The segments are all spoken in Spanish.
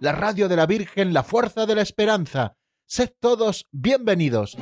la radio de la Virgen, la fuerza de la esperanza. Sed todos bienvenidos.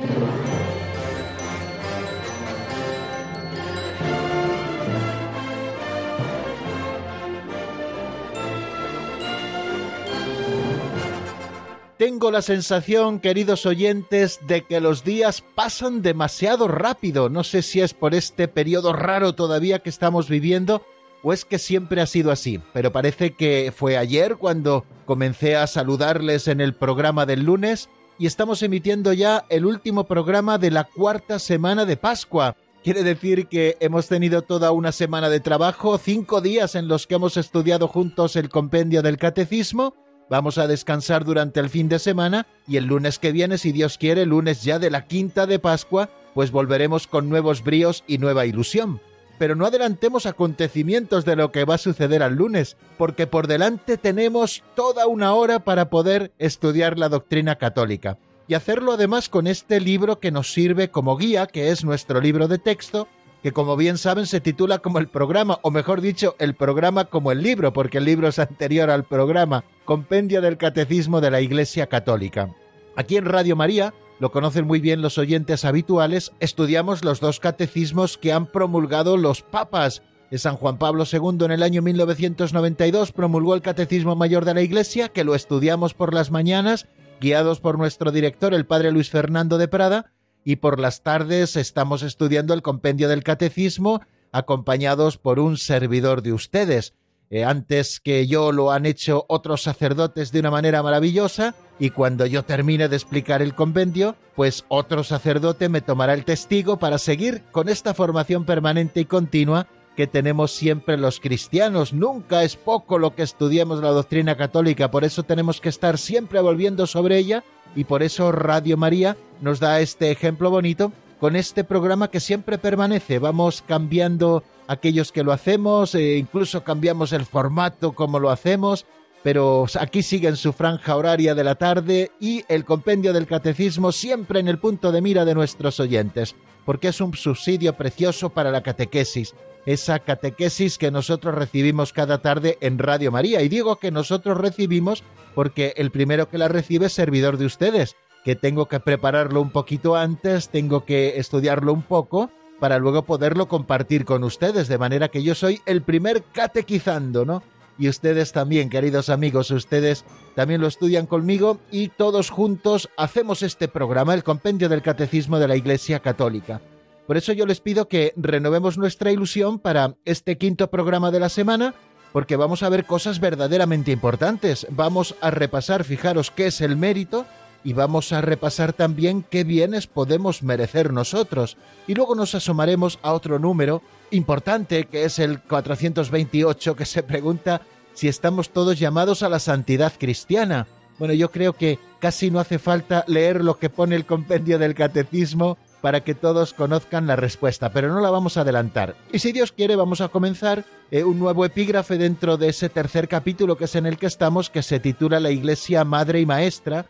Tengo la sensación, queridos oyentes, de que los días pasan demasiado rápido. No sé si es por este periodo raro todavía que estamos viviendo o es que siempre ha sido así. Pero parece que fue ayer cuando comencé a saludarles en el programa del lunes y estamos emitiendo ya el último programa de la cuarta semana de Pascua. Quiere decir que hemos tenido toda una semana de trabajo, cinco días en los que hemos estudiado juntos el compendio del catecismo Vamos a descansar durante el fin de semana y el lunes que viene, si Dios quiere, lunes ya de la quinta de Pascua, pues volveremos con nuevos bríos y nueva ilusión. Pero no adelantemos acontecimientos de lo que va a suceder al lunes, porque por delante tenemos toda una hora para poder estudiar la doctrina católica. Y hacerlo además con este libro que nos sirve como guía, que es nuestro libro de texto, que como bien saben se titula como el programa, o mejor dicho, el programa como el libro, porque el libro es anterior al programa, Compendio del Catecismo de la Iglesia Católica. Aquí en Radio María, lo conocen muy bien los oyentes habituales, estudiamos los dos catecismos que han promulgado los papas. San Juan Pablo II en el año 1992 promulgó el Catecismo Mayor de la Iglesia, que lo estudiamos por las mañanas, guiados por nuestro director, el padre Luis Fernando de Prada, y por las tardes estamos estudiando el compendio del catecismo acompañados por un servidor de ustedes. Eh, antes que yo lo han hecho otros sacerdotes de una manera maravillosa y cuando yo termine de explicar el compendio, pues otro sacerdote me tomará el testigo para seguir con esta formación permanente y continua que tenemos siempre los cristianos. Nunca es poco lo que estudiemos la doctrina católica, por eso tenemos que estar siempre volviendo sobre ella y por eso Radio María nos da este ejemplo bonito con este programa que siempre permanece. Vamos cambiando aquellos que lo hacemos, e incluso cambiamos el formato como lo hacemos, pero aquí sigue en su franja horaria de la tarde y el compendio del catecismo siempre en el punto de mira de nuestros oyentes, porque es un subsidio precioso para la catequesis esa catequesis que nosotros recibimos cada tarde en Radio María. Y digo que nosotros recibimos porque el primero que la recibe es servidor de ustedes, que tengo que prepararlo un poquito antes, tengo que estudiarlo un poco para luego poderlo compartir con ustedes, de manera que yo soy el primer catequizando, ¿no? Y ustedes también, queridos amigos, ustedes también lo estudian conmigo y todos juntos hacemos este programa, el Compendio del Catecismo de la Iglesia Católica. Por eso yo les pido que renovemos nuestra ilusión para este quinto programa de la semana, porque vamos a ver cosas verdaderamente importantes. Vamos a repasar, fijaros, qué es el mérito y vamos a repasar también qué bienes podemos merecer nosotros. Y luego nos asomaremos a otro número importante, que es el 428, que se pregunta si estamos todos llamados a la santidad cristiana. Bueno, yo creo que casi no hace falta leer lo que pone el compendio del catecismo para que todos conozcan la respuesta, pero no la vamos a adelantar. Y si Dios quiere, vamos a comenzar eh, un nuevo epígrafe dentro de ese tercer capítulo que es en el que estamos, que se titula La Iglesia Madre y Maestra,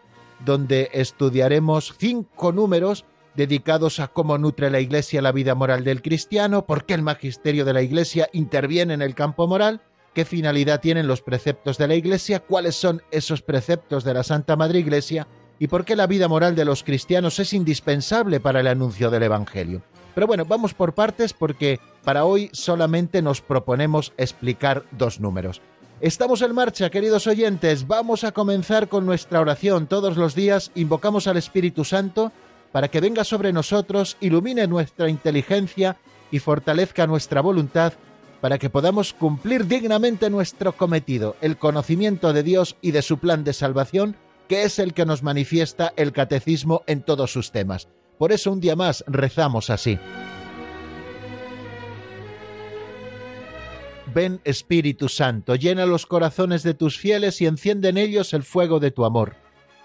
donde estudiaremos cinco números dedicados a cómo nutre la Iglesia la vida moral del cristiano, por qué el magisterio de la Iglesia interviene en el campo moral, qué finalidad tienen los preceptos de la Iglesia, cuáles son esos preceptos de la Santa Madre Iglesia y por qué la vida moral de los cristianos es indispensable para el anuncio del Evangelio. Pero bueno, vamos por partes porque para hoy solamente nos proponemos explicar dos números. Estamos en marcha, queridos oyentes, vamos a comenzar con nuestra oración. Todos los días invocamos al Espíritu Santo para que venga sobre nosotros, ilumine nuestra inteligencia y fortalezca nuestra voluntad para que podamos cumplir dignamente nuestro cometido, el conocimiento de Dios y de su plan de salvación que es el que nos manifiesta el catecismo en todos sus temas. Por eso un día más rezamos así. Ven Espíritu Santo, llena los corazones de tus fieles y enciende en ellos el fuego de tu amor.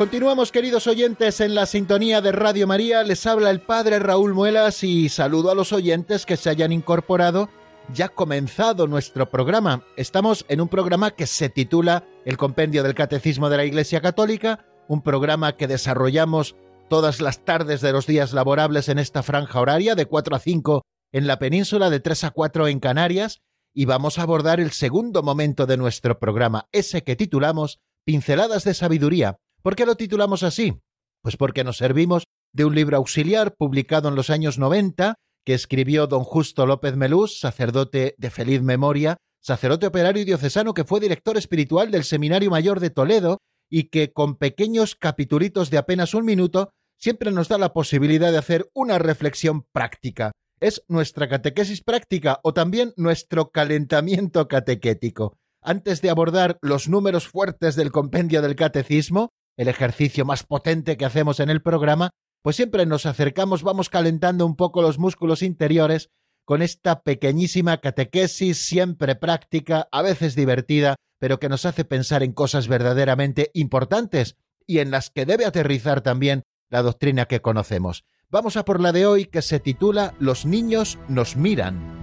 Continuamos, queridos oyentes, en la sintonía de Radio María. Les habla el Padre Raúl Muelas y saludo a los oyentes que se hayan incorporado. Ya comenzado nuestro programa. Estamos en un programa que se titula El Compendio del Catecismo de la Iglesia Católica, un programa que desarrollamos todas las tardes de los días laborables en esta franja horaria de 4 a 5 en la península, de 3 a 4 en Canarias, y vamos a abordar el segundo momento de nuestro programa, ese que titulamos Pinceladas de Sabiduría ¿Por qué lo titulamos así? Pues porque nos servimos de un libro auxiliar publicado en los años 90 que escribió don Justo López Melús, sacerdote de feliz memoria, sacerdote operario y diocesano que fue director espiritual del Seminario Mayor de Toledo y que con pequeños capitulitos de apenas un minuto siempre nos da la posibilidad de hacer una reflexión práctica. Es nuestra catequesis práctica o también nuestro calentamiento catequético. Antes de abordar los números fuertes del compendio del catecismo, el ejercicio más potente que hacemos en el programa, pues siempre nos acercamos, vamos calentando un poco los músculos interiores con esta pequeñísima catequesis siempre práctica, a veces divertida, pero que nos hace pensar en cosas verdaderamente importantes y en las que debe aterrizar también la doctrina que conocemos. Vamos a por la de hoy que se titula Los niños nos miran.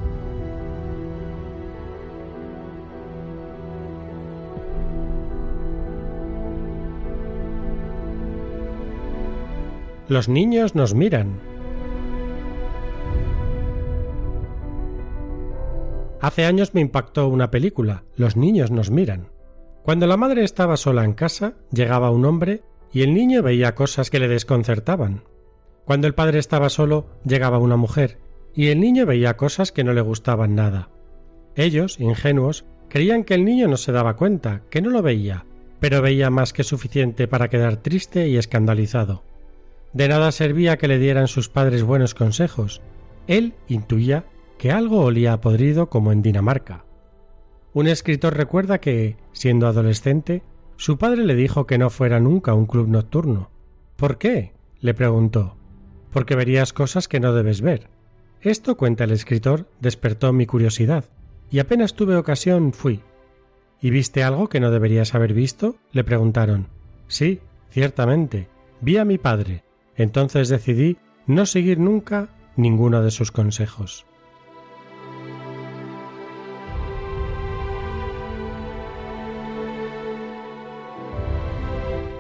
Los niños nos miran. Hace años me impactó una película, Los niños nos miran. Cuando la madre estaba sola en casa, llegaba un hombre y el niño veía cosas que le desconcertaban. Cuando el padre estaba solo, llegaba una mujer y el niño veía cosas que no le gustaban nada. Ellos, ingenuos, creían que el niño no se daba cuenta, que no lo veía, pero veía más que suficiente para quedar triste y escandalizado. De nada servía que le dieran sus padres buenos consejos. Él intuía que algo olía a podrido como en Dinamarca. Un escritor recuerda que, siendo adolescente, su padre le dijo que no fuera nunca a un club nocturno. ¿Por qué? le preguntó. Porque verías cosas que no debes ver. Esto, cuenta el escritor, despertó mi curiosidad, y apenas tuve ocasión fui. ¿Y viste algo que no deberías haber visto? le preguntaron. Sí, ciertamente. Vi a mi padre, entonces decidí no seguir nunca ninguno de sus consejos.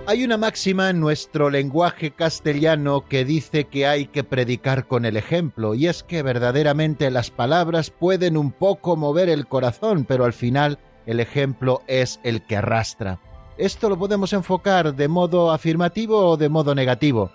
Hay una máxima en nuestro lenguaje castellano que dice que hay que predicar con el ejemplo, y es que verdaderamente las palabras pueden un poco mover el corazón, pero al final el ejemplo es el que arrastra. Esto lo podemos enfocar de modo afirmativo o de modo negativo.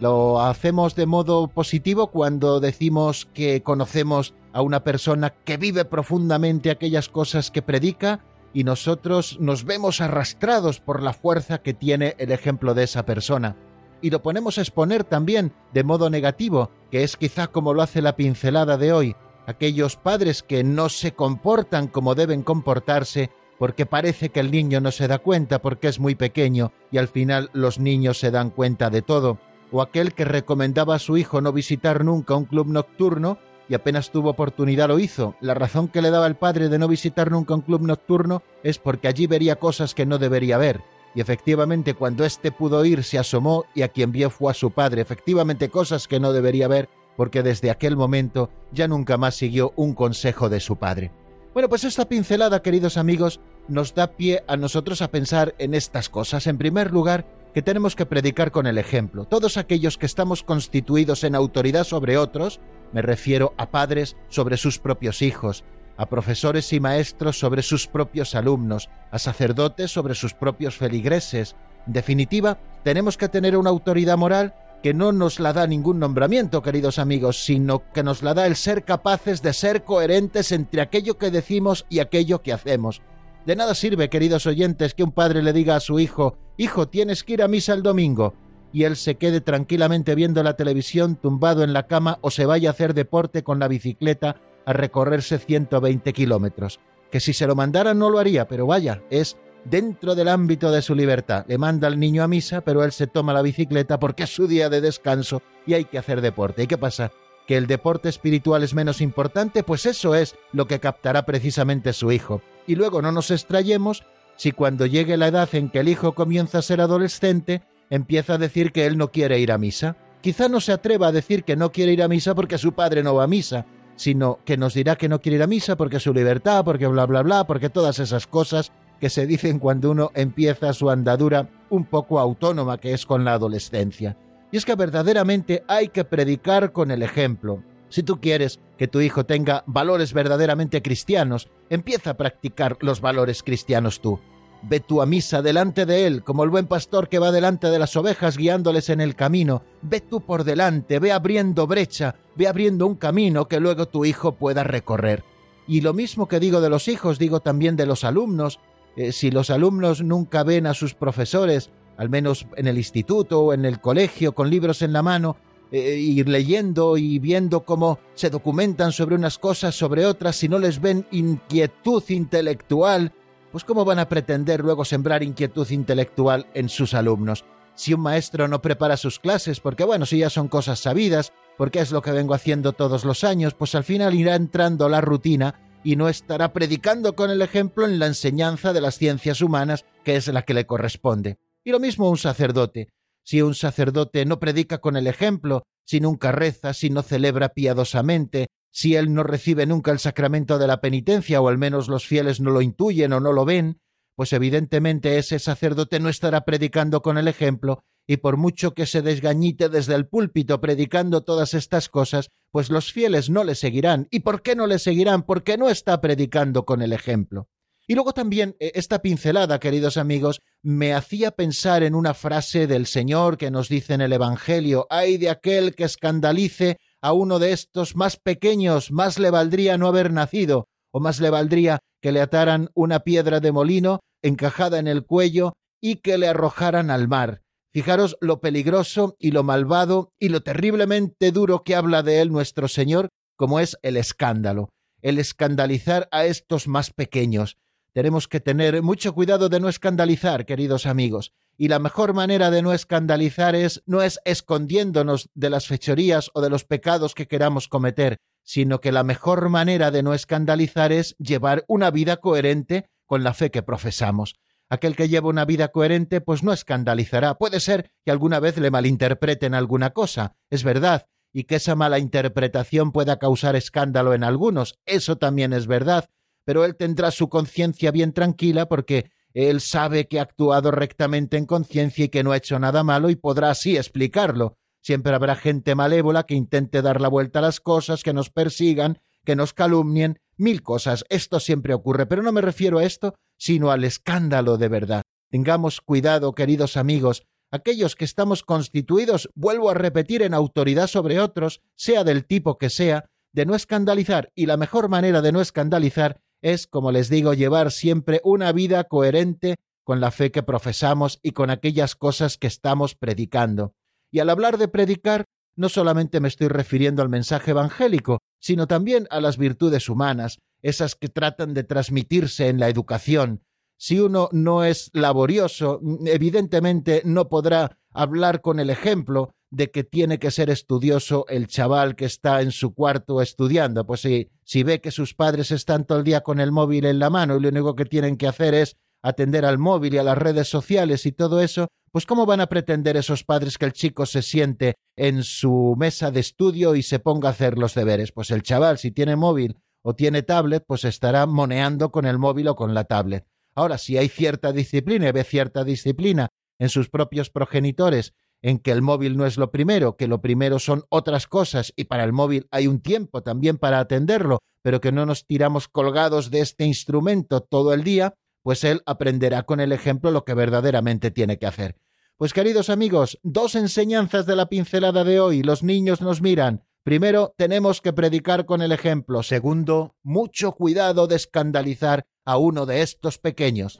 Lo hacemos de modo positivo cuando decimos que conocemos a una persona que vive profundamente aquellas cosas que predica y nosotros nos vemos arrastrados por la fuerza que tiene el ejemplo de esa persona. Y lo ponemos a exponer también de modo negativo, que es quizá como lo hace la pincelada de hoy, aquellos padres que no se comportan como deben comportarse porque parece que el niño no se da cuenta porque es muy pequeño y al final los niños se dan cuenta de todo o aquel que recomendaba a su hijo no visitar nunca un club nocturno y apenas tuvo oportunidad lo hizo. La razón que le daba el padre de no visitar nunca un club nocturno es porque allí vería cosas que no debería ver. Y efectivamente cuando éste pudo ir se asomó y a quien vio fue a su padre. Efectivamente cosas que no debería ver porque desde aquel momento ya nunca más siguió un consejo de su padre. Bueno, pues esta pincelada, queridos amigos, nos da pie a nosotros a pensar en estas cosas. En primer lugar, que tenemos que predicar con el ejemplo. Todos aquellos que estamos constituidos en autoridad sobre otros, me refiero a padres sobre sus propios hijos, a profesores y maestros sobre sus propios alumnos, a sacerdotes sobre sus propios feligreses. En definitiva, tenemos que tener una autoridad moral que no nos la da ningún nombramiento, queridos amigos, sino que nos la da el ser capaces de ser coherentes entre aquello que decimos y aquello que hacemos. De nada sirve, queridos oyentes, que un padre le diga a su hijo, Hijo, tienes que ir a misa el domingo, y él se quede tranquilamente viendo la televisión tumbado en la cama o se vaya a hacer deporte con la bicicleta a recorrerse 120 kilómetros. Que si se lo mandara no lo haría, pero vaya, es dentro del ámbito de su libertad. Le manda al niño a misa, pero él se toma la bicicleta porque es su día de descanso y hay que hacer deporte. ¿Y qué pasa? ¿Que el deporte espiritual es menos importante? Pues eso es lo que captará precisamente su hijo. Y luego no nos extrayemos si cuando llegue la edad en que el hijo comienza a ser adolescente, empieza a decir que él no quiere ir a misa. Quizá no se atreva a decir que no quiere ir a misa porque su padre no va a misa, sino que nos dirá que no quiere ir a misa porque su libertad, porque bla, bla, bla, porque todas esas cosas que se dicen cuando uno empieza su andadura un poco autónoma que es con la adolescencia. Y es que verdaderamente hay que predicar con el ejemplo. Si tú quieres que tu hijo tenga valores verdaderamente cristianos, empieza a practicar los valores cristianos tú. Ve tú a misa delante de él, como el buen pastor que va delante de las ovejas guiándoles en el camino. Ve tú por delante, ve abriendo brecha, ve abriendo un camino que luego tu hijo pueda recorrer. Y lo mismo que digo de los hijos, digo también de los alumnos. Eh, si los alumnos nunca ven a sus profesores, al menos en el instituto o en el colegio, con libros en la mano, eh, ir leyendo y viendo cómo se documentan sobre unas cosas, sobre otras, si no les ven inquietud intelectual, pues cómo van a pretender luego sembrar inquietud intelectual en sus alumnos. Si un maestro no prepara sus clases, porque bueno, si ya son cosas sabidas, porque es lo que vengo haciendo todos los años, pues al final irá entrando la rutina y no estará predicando con el ejemplo en la enseñanza de las ciencias humanas, que es la que le corresponde. Y lo mismo un sacerdote. Si un sacerdote no predica con el ejemplo, si nunca reza, si no celebra piadosamente, si él no recibe nunca el sacramento de la penitencia, o al menos los fieles no lo intuyen o no lo ven, pues evidentemente ese sacerdote no estará predicando con el ejemplo y por mucho que se desgañite desde el púlpito predicando todas estas cosas, pues los fieles no le seguirán. ¿Y por qué no le seguirán? Porque no está predicando con el ejemplo. Y luego también eh, esta pincelada, queridos amigos, me hacía pensar en una frase del Señor que nos dice en el Evangelio, ay de aquel que escandalice a uno de estos más pequeños, más le valdría no haber nacido, o más le valdría que le ataran una piedra de molino encajada en el cuello y que le arrojaran al mar. Fijaros lo peligroso y lo malvado y lo terriblemente duro que habla de él nuestro Señor, como es el escándalo, el escandalizar a estos más pequeños. Tenemos que tener mucho cuidado de no escandalizar, queridos amigos, y la mejor manera de no escandalizar es no es escondiéndonos de las fechorías o de los pecados que queramos cometer, sino que la mejor manera de no escandalizar es llevar una vida coherente con la fe que profesamos. Aquel que lleva una vida coherente, pues no escandalizará. Puede ser que alguna vez le malinterpreten alguna cosa, es verdad, y que esa mala interpretación pueda causar escándalo en algunos, eso también es verdad, pero él tendrá su conciencia bien tranquila porque él sabe que ha actuado rectamente en conciencia y que no ha hecho nada malo y podrá así explicarlo. Siempre habrá gente malévola que intente dar la vuelta a las cosas, que nos persigan, que nos calumnien, mil cosas. Esto siempre ocurre, pero no me refiero a esto, sino al escándalo de verdad. Tengamos cuidado, queridos amigos, aquellos que estamos constituidos, vuelvo a repetir, en autoridad sobre otros, sea del tipo que sea, de no escandalizar, y la mejor manera de no escandalizar es, como les digo, llevar siempre una vida coherente con la fe que profesamos y con aquellas cosas que estamos predicando. Y al hablar de predicar, no solamente me estoy refiriendo al mensaje evangélico, sino también a las virtudes humanas, esas que tratan de transmitirse en la educación. Si uno no es laborioso, evidentemente no podrá hablar con el ejemplo de que tiene que ser estudioso el chaval que está en su cuarto estudiando. Pues si, si ve que sus padres están todo el día con el móvil en la mano y lo único que tienen que hacer es atender al móvil y a las redes sociales y todo eso, pues ¿cómo van a pretender esos padres que el chico se siente en su mesa de estudio y se ponga a hacer los deberes? Pues el chaval, si tiene móvil o tiene tablet, pues estará moneando con el móvil o con la tablet. Ahora, si hay cierta disciplina y ve cierta disciplina en sus propios progenitores, en que el móvil no es lo primero, que lo primero son otras cosas y para el móvil hay un tiempo también para atenderlo, pero que no nos tiramos colgados de este instrumento todo el día, pues él aprenderá con el ejemplo lo que verdaderamente tiene que hacer. Pues queridos amigos, dos enseñanzas de la pincelada de hoy. Los niños nos miran. Primero, tenemos que predicar con el ejemplo. Segundo, mucho cuidado de escandalizar a uno de estos pequeños.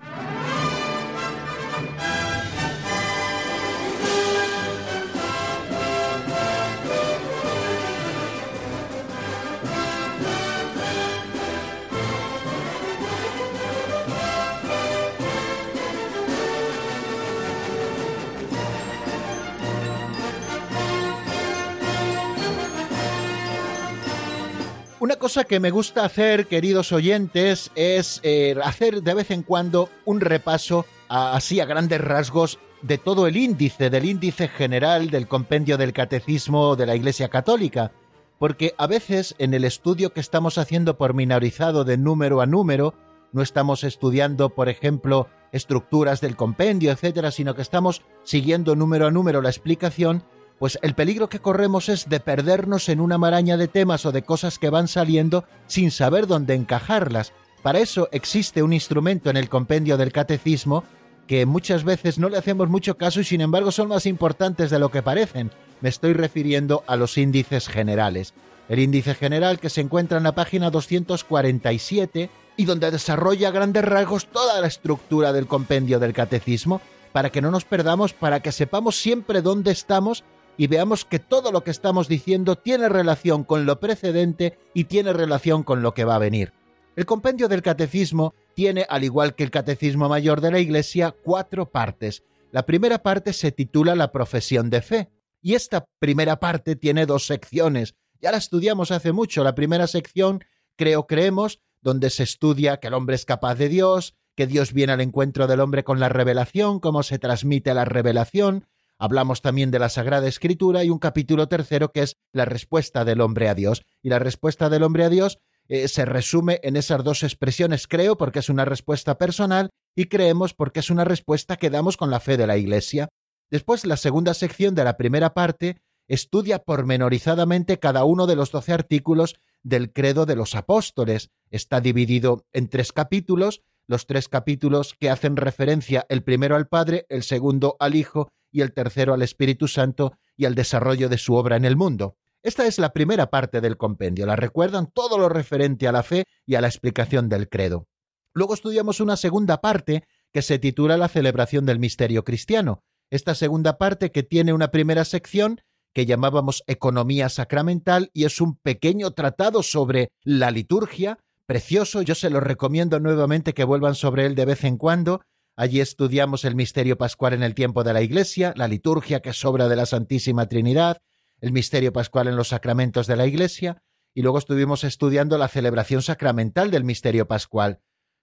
Una cosa que me gusta hacer, queridos oyentes, es eh, hacer de vez en cuando un repaso así a grandes rasgos de todo el índice, del índice general del compendio del catecismo de la Iglesia Católica, porque a veces en el estudio que estamos haciendo pormenorizado de número a número, no estamos estudiando, por ejemplo, estructuras del compendio, etcétera, sino que estamos siguiendo número a número la explicación pues el peligro que corremos es de perdernos en una maraña de temas o de cosas que van saliendo sin saber dónde encajarlas. Para eso existe un instrumento en el compendio del catecismo que muchas veces no le hacemos mucho caso y sin embargo son más importantes de lo que parecen. Me estoy refiriendo a los índices generales. El índice general que se encuentra en la página 247 y donde desarrolla grandes rasgos toda la estructura del compendio del catecismo para que no nos perdamos, para que sepamos siempre dónde estamos y veamos que todo lo que estamos diciendo tiene relación con lo precedente y tiene relación con lo que va a venir. El compendio del catecismo tiene, al igual que el catecismo mayor de la Iglesia, cuatro partes. La primera parte se titula La profesión de fe, y esta primera parte tiene dos secciones. Ya la estudiamos hace mucho. La primera sección, creo, creemos, donde se estudia que el hombre es capaz de Dios, que Dios viene al encuentro del hombre con la revelación, cómo se transmite la revelación, Hablamos también de la Sagrada Escritura y un capítulo tercero que es la respuesta del hombre a Dios. Y la respuesta del hombre a Dios eh, se resume en esas dos expresiones, creo, porque es una respuesta personal y creemos porque es una respuesta que damos con la fe de la Iglesia. Después, la segunda sección de la primera parte estudia pormenorizadamente cada uno de los doce artículos del credo de los apóstoles. Está dividido en tres capítulos, los tres capítulos que hacen referencia el primero al Padre, el segundo al Hijo y el tercero al Espíritu Santo y al desarrollo de su obra en el mundo. Esta es la primera parte del compendio. La recuerdan todo lo referente a la fe y a la explicación del credo. Luego estudiamos una segunda parte que se titula La celebración del misterio cristiano. Esta segunda parte que tiene una primera sección que llamábamos Economía Sacramental y es un pequeño tratado sobre la liturgia, precioso, yo se lo recomiendo nuevamente que vuelvan sobre él de vez en cuando, Allí estudiamos el misterio pascual en el tiempo de la Iglesia, la liturgia que sobra de la Santísima Trinidad, el misterio pascual en los sacramentos de la Iglesia, y luego estuvimos estudiando la celebración sacramental del misterio pascual.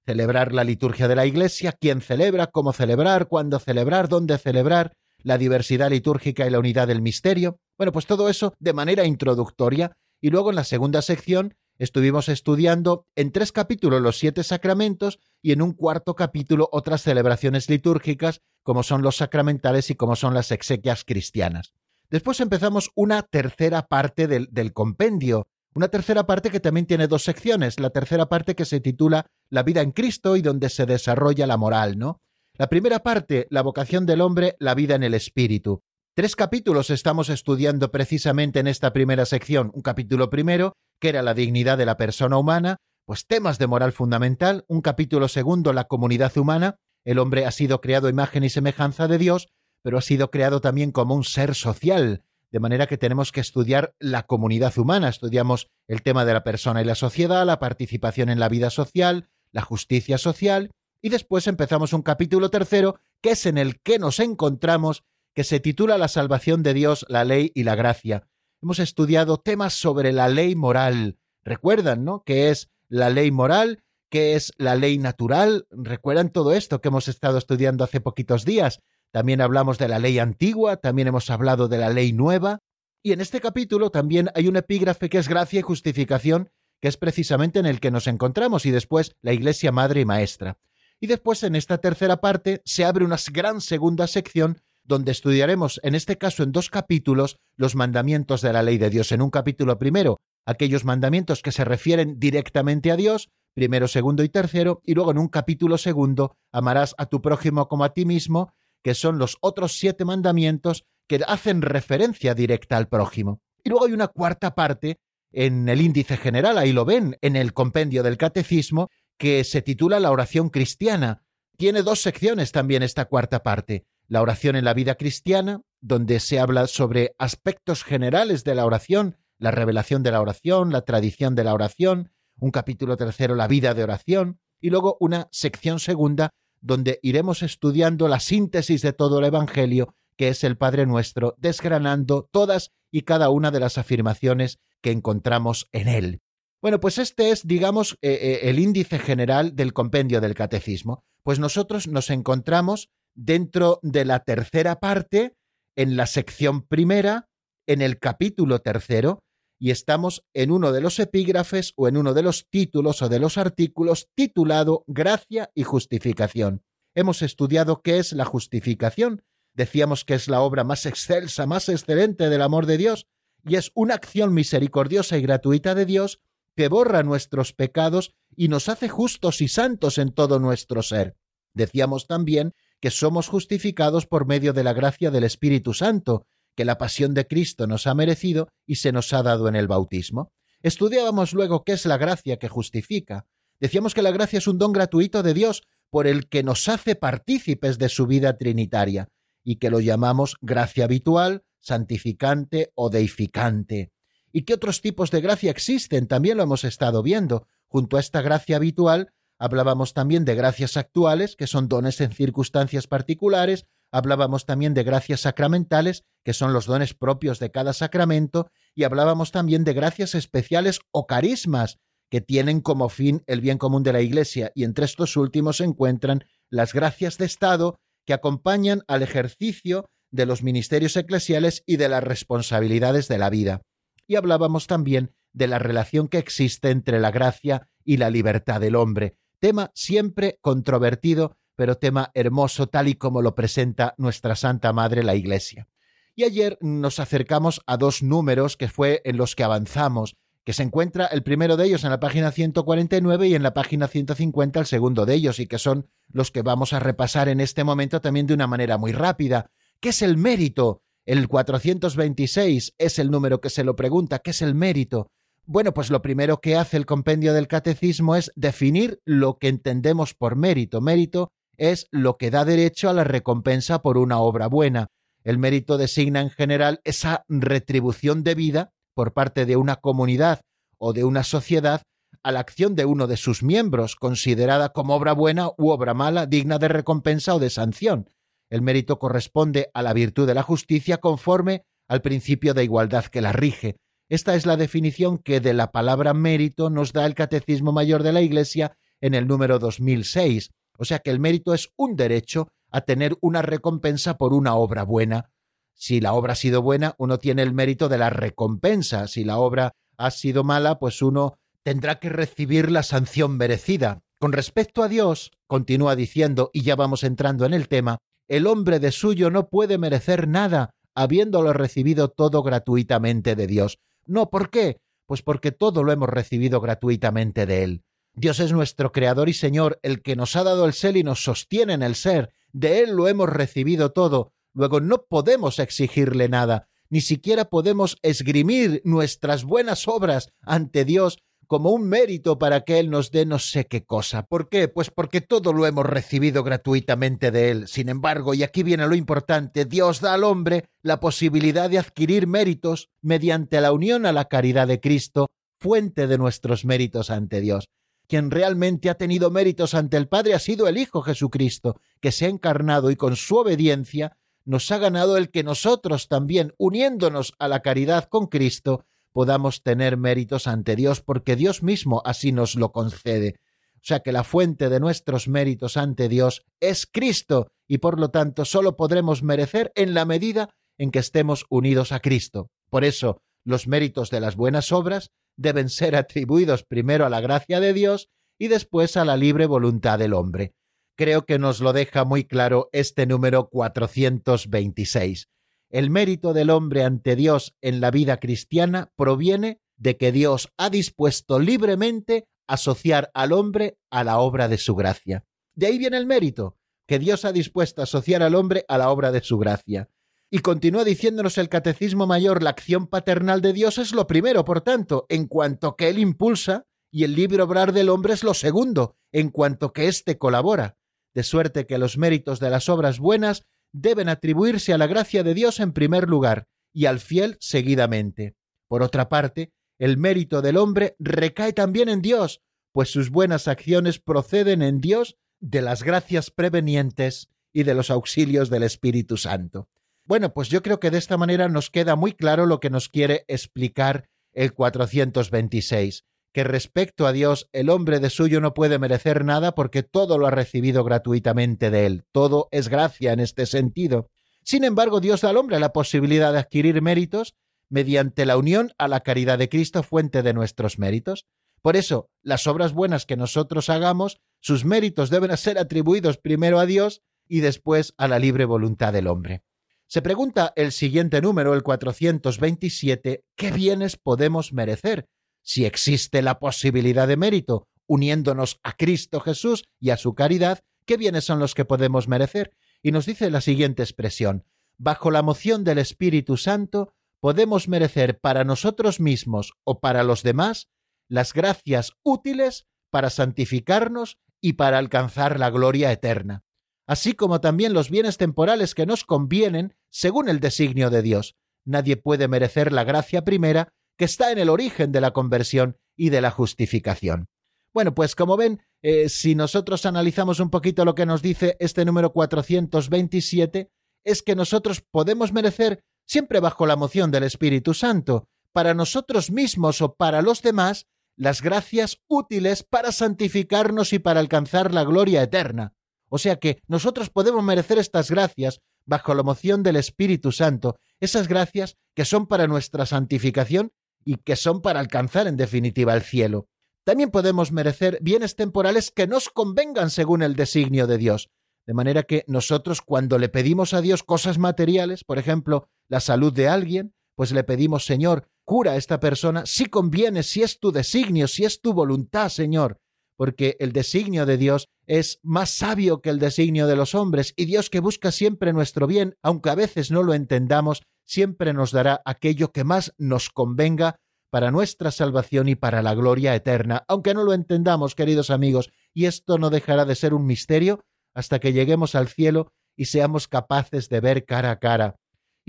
Celebrar la liturgia de la Iglesia, quién celebra, cómo celebrar, cuándo celebrar, dónde celebrar, la diversidad litúrgica y la unidad del misterio. Bueno, pues todo eso de manera introductoria, y luego en la segunda sección estuvimos estudiando en tres capítulos los siete sacramentos y en un cuarto capítulo otras celebraciones litúrgicas como son los sacramentales y como son las exequias cristianas. Después empezamos una tercera parte del, compendio, una tercera parte que también tiene dos secciones, la tercera parte que se titula La vida en Cristo y donde se desarrolla la moral, ¿no? La primera parte, la vocación del hombre, la vida en el espíritu. Tres capítulos estamos estudiando precisamente en esta primera sección. Un capítulo primero, que era la dignidad de la persona humana, pues temas de moral fundamental. Un capítulo segundo, la comunidad humana. El hombre ha sido creado imagen y semejanza de Dios, pero ha sido creado también como un ser social, de manera que tenemos que estudiar la comunidad humana. Estudiamos el tema de la persona y la sociedad, la participación en la vida social, la justicia social, y después empezamos un capítulo tercero, que es en el que nos encontramos que se titula La salvación de Dios, la ley y la gracia. Hemos estudiado temas sobre la ley moral. Recuerdan, ¿no? ¿Qué es la ley moral? ¿Qué es la ley natural? ¿Recuerdan todo esto que hemos estado estudiando hace poquitos días? También hablamos de la ley antigua, también hemos hablado de la ley nueva. Y en este capítulo también hay un epígrafe que es gracia y justificación, que es precisamente en el que nos encontramos, y después la Iglesia Madre y Maestra. Y después en esta tercera parte se abre una gran segunda sección donde estudiaremos, en este caso en dos capítulos, los mandamientos de la ley de Dios. En un capítulo primero, aquellos mandamientos que se refieren directamente a Dios, primero, segundo y tercero, y luego en un capítulo segundo, amarás a tu prójimo como a ti mismo, que son los otros siete mandamientos que hacen referencia directa al prójimo. Y luego hay una cuarta parte en el índice general, ahí lo ven, en el compendio del catecismo, que se titula La oración cristiana. Tiene dos secciones también esta cuarta parte. La oración en la vida cristiana, donde se habla sobre aspectos generales de la oración, la revelación de la oración, la tradición de la oración, un capítulo tercero, la vida de oración, y luego una sección segunda, donde iremos estudiando la síntesis de todo el Evangelio, que es el Padre Nuestro, desgranando todas y cada una de las afirmaciones que encontramos en él. Bueno, pues este es, digamos, eh, eh, el índice general del compendio del catecismo. Pues nosotros nos encontramos dentro de la tercera parte, en la sección primera, en el capítulo tercero, y estamos en uno de los epígrafes o en uno de los títulos o de los artículos titulado Gracia y Justificación. Hemos estudiado qué es la justificación. Decíamos que es la obra más excelsa, más excelente del amor de Dios, y es una acción misericordiosa y gratuita de Dios que borra nuestros pecados y nos hace justos y santos en todo nuestro ser. Decíamos también que somos justificados por medio de la gracia del Espíritu Santo, que la pasión de Cristo nos ha merecido y se nos ha dado en el bautismo. Estudiábamos luego qué es la gracia que justifica. Decíamos que la gracia es un don gratuito de Dios por el que nos hace partícipes de su vida trinitaria y que lo llamamos gracia habitual, santificante o deificante. ¿Y qué otros tipos de gracia existen? También lo hemos estado viendo. Junto a esta gracia habitual hablábamos también de gracias actuales, que son dones en circunstancias particulares, hablábamos también de gracias sacramentales, que son los dones propios de cada sacramento, y hablábamos también de gracias especiales o carismas, que tienen como fin el bien común de la Iglesia, y entre estos últimos se encuentran las gracias de Estado, que acompañan al ejercicio de los ministerios eclesiales y de las responsabilidades de la vida. Y hablábamos también de la relación que existe entre la gracia y la libertad del hombre, tema siempre controvertido pero tema hermoso tal y como lo presenta nuestra Santa Madre la Iglesia. Y ayer nos acercamos a dos números que fue en los que avanzamos, que se encuentra el primero de ellos en la página 149 y en la página 150 el segundo de ellos, y que son los que vamos a repasar en este momento también de una manera muy rápida. ¿Qué es el mérito? El 426 es el número que se lo pregunta, ¿qué es el mérito? Bueno, pues lo primero que hace el compendio del catecismo es definir lo que entendemos por mérito. Mérito es lo que da derecho a la recompensa por una obra buena. El mérito designa en general esa retribución debida por parte de una comunidad o de una sociedad a la acción de uno de sus miembros, considerada como obra buena u obra mala, digna de recompensa o de sanción. El mérito corresponde a la virtud de la justicia conforme al principio de igualdad que la rige. Esta es la definición que de la palabra mérito nos da el Catecismo Mayor de la Iglesia en el número 2006. O sea que el mérito es un derecho a tener una recompensa por una obra buena. Si la obra ha sido buena, uno tiene el mérito de la recompensa. Si la obra ha sido mala, pues uno tendrá que recibir la sanción merecida. Con respecto a Dios, continúa diciendo, y ya vamos entrando en el tema, el hombre de suyo no puede merecer nada, habiéndolo recibido todo gratuitamente de Dios. No, ¿por qué? Pues porque todo lo hemos recibido gratuitamente de Él. Dios es nuestro Creador y Señor, el que nos ha dado el ser y nos sostiene en el ser. De Él lo hemos recibido todo. Luego no podemos exigirle nada, ni siquiera podemos esgrimir nuestras buenas obras ante Dios como un mérito para que Él nos dé no sé qué cosa. ¿Por qué? Pues porque todo lo hemos recibido gratuitamente de Él. Sin embargo, y aquí viene lo importante, Dios da al hombre la posibilidad de adquirir méritos mediante la unión a la caridad de Cristo, fuente de nuestros méritos ante Dios. Quien realmente ha tenido méritos ante el Padre ha sido el Hijo Jesucristo, que se ha encarnado y con su obediencia nos ha ganado el que nosotros también, uniéndonos a la caridad con Cristo, podamos tener méritos ante Dios, porque Dios mismo así nos lo concede. O sea que la fuente de nuestros méritos ante Dios es Cristo, y por lo tanto solo podremos merecer en la medida en que estemos unidos a Cristo. Por eso, los méritos de las buenas obras deben ser atribuidos primero a la gracia de Dios y después a la libre voluntad del hombre. Creo que nos lo deja muy claro este número 426. El mérito del hombre ante Dios en la vida cristiana proviene de que Dios ha dispuesto libremente asociar al hombre a la obra de su gracia. De ahí viene el mérito, que Dios ha dispuesto a asociar al hombre a la obra de su gracia. Y continúa diciéndonos el Catecismo Mayor, la acción paternal de Dios es lo primero, por tanto, en cuanto que Él impulsa, y el libre obrar del hombre es lo segundo, en cuanto que éste colabora, de suerte que los méritos de las obras buenas deben atribuirse a la gracia de Dios en primer lugar, y al fiel seguidamente. Por otra parte, el mérito del hombre recae también en Dios, pues sus buenas acciones proceden en Dios de las gracias prevenientes y de los auxilios del Espíritu Santo. Bueno, pues yo creo que de esta manera nos queda muy claro lo que nos quiere explicar el 426, que respecto a Dios el hombre de suyo no puede merecer nada porque todo lo ha recibido gratuitamente de él, todo es gracia en este sentido. Sin embargo, Dios da al hombre la posibilidad de adquirir méritos mediante la unión a la caridad de Cristo, fuente de nuestros méritos. Por eso, las obras buenas que nosotros hagamos, sus méritos deben ser atribuidos primero a Dios y después a la libre voluntad del hombre. Se pregunta el siguiente número, el 427, ¿qué bienes podemos merecer? Si existe la posibilidad de mérito, uniéndonos a Cristo Jesús y a su caridad, ¿qué bienes son los que podemos merecer? Y nos dice la siguiente expresión, bajo la moción del Espíritu Santo, podemos merecer para nosotros mismos o para los demás las gracias útiles para santificarnos y para alcanzar la gloria eterna, así como también los bienes temporales que nos convienen según el designio de Dios. Nadie puede merecer la gracia primera que está en el origen de la conversión y de la justificación. Bueno, pues como ven, eh, si nosotros analizamos un poquito lo que nos dice este número 427, es que nosotros podemos merecer, siempre bajo la moción del Espíritu Santo, para nosotros mismos o para los demás, las gracias útiles para santificarnos y para alcanzar la gloria eterna. O sea que nosotros podemos merecer estas gracias bajo la moción del Espíritu Santo, esas gracias que son para nuestra santificación y que son para alcanzar en definitiva el cielo. También podemos merecer bienes temporales que nos convengan según el designio de Dios. De manera que nosotros cuando le pedimos a Dios cosas materiales, por ejemplo, la salud de alguien, pues le pedimos, Señor, cura a esta persona si conviene, si es tu designio, si es tu voluntad, Señor, porque el designio de Dios es más sabio que el designio de los hombres, y Dios que busca siempre nuestro bien, aunque a veces no lo entendamos, siempre nos dará aquello que más nos convenga para nuestra salvación y para la gloria eterna, aunque no lo entendamos, queridos amigos, y esto no dejará de ser un misterio hasta que lleguemos al cielo y seamos capaces de ver cara a cara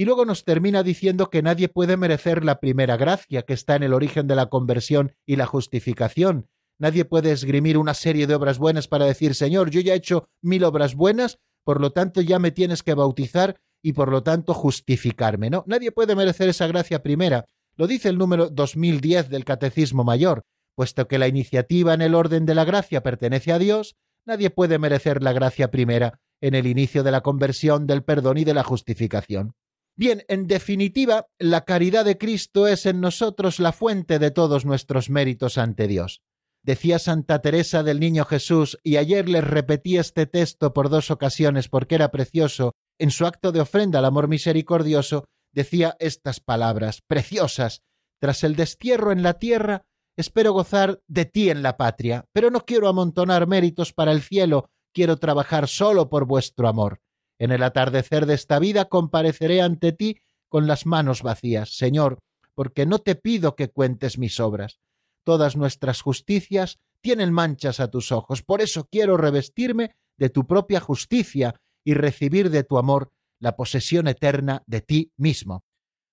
y luego nos termina diciendo que nadie puede merecer la primera gracia que está en el origen de la conversión y la justificación. Nadie puede esgrimir una serie de obras buenas para decir, Señor, yo ya he hecho mil obras buenas, por lo tanto ya me tienes que bautizar y por lo tanto justificarme. No, nadie puede merecer esa gracia primera. Lo dice el número 2010 del Catecismo Mayor. Puesto que la iniciativa en el orden de la gracia pertenece a Dios, nadie puede merecer la gracia primera en el inicio de la conversión, del perdón y de la justificación. Bien, en definitiva, la caridad de Cristo es en nosotros la fuente de todos nuestros méritos ante Dios. Decía Santa Teresa del Niño Jesús, y ayer les repetí este texto por dos ocasiones porque era precioso, en su acto de ofrenda al amor misericordioso, decía estas palabras, preciosas, tras el destierro en la tierra, espero gozar de ti en la patria, pero no quiero amontonar méritos para el cielo, quiero trabajar solo por vuestro amor. En el atardecer de esta vida compareceré ante ti con las manos vacías, Señor, porque no te pido que cuentes mis obras. Todas nuestras justicias tienen manchas a tus ojos, por eso quiero revestirme de tu propia justicia y recibir de tu amor la posesión eterna de ti mismo.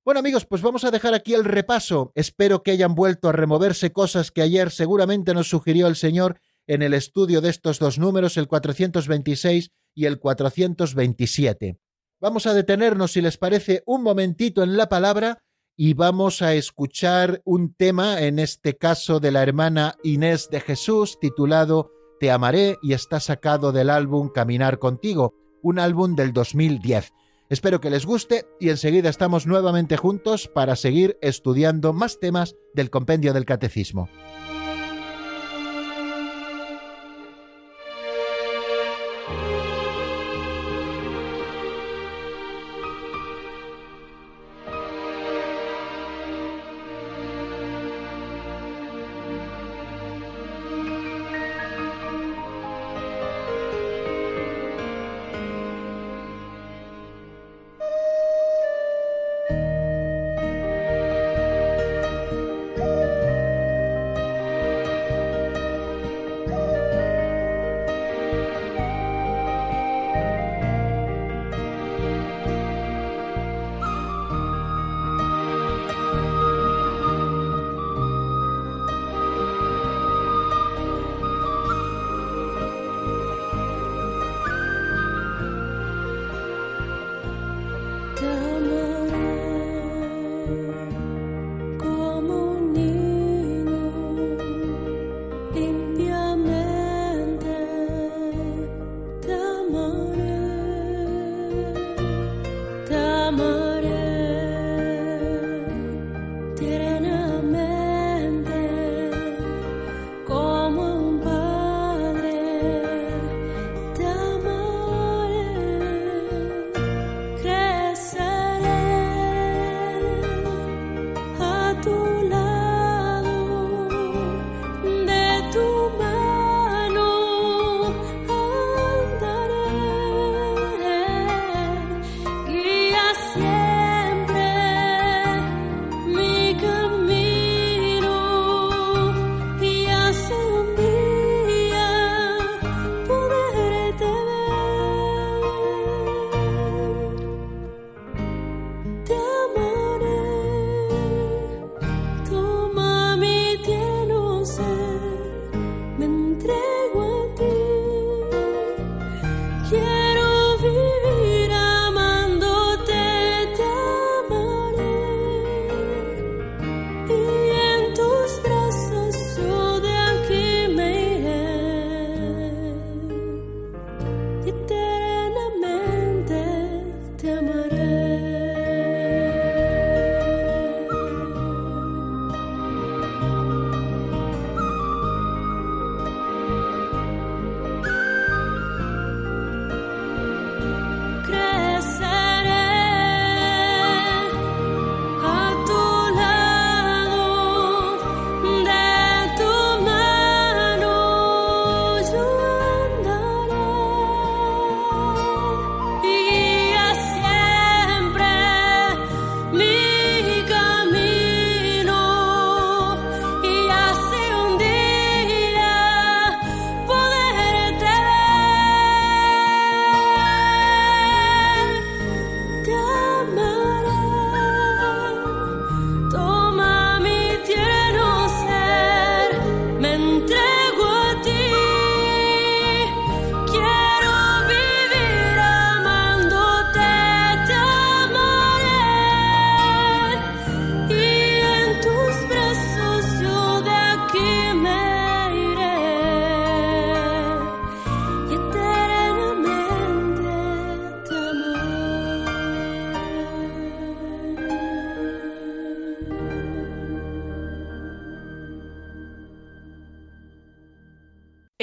Bueno amigos, pues vamos a dejar aquí el repaso. Espero que hayan vuelto a removerse cosas que ayer seguramente nos sugirió el Señor en el estudio de estos dos números, el 426 y el 427. Vamos a detenernos, si les parece, un momentito en la palabra y vamos a escuchar un tema, en este caso de la hermana Inés de Jesús, titulado Te amaré y está sacado del álbum Caminar contigo, un álbum del 2010. Espero que les guste y enseguida estamos nuevamente juntos para seguir estudiando más temas del compendio del catecismo. Yeah.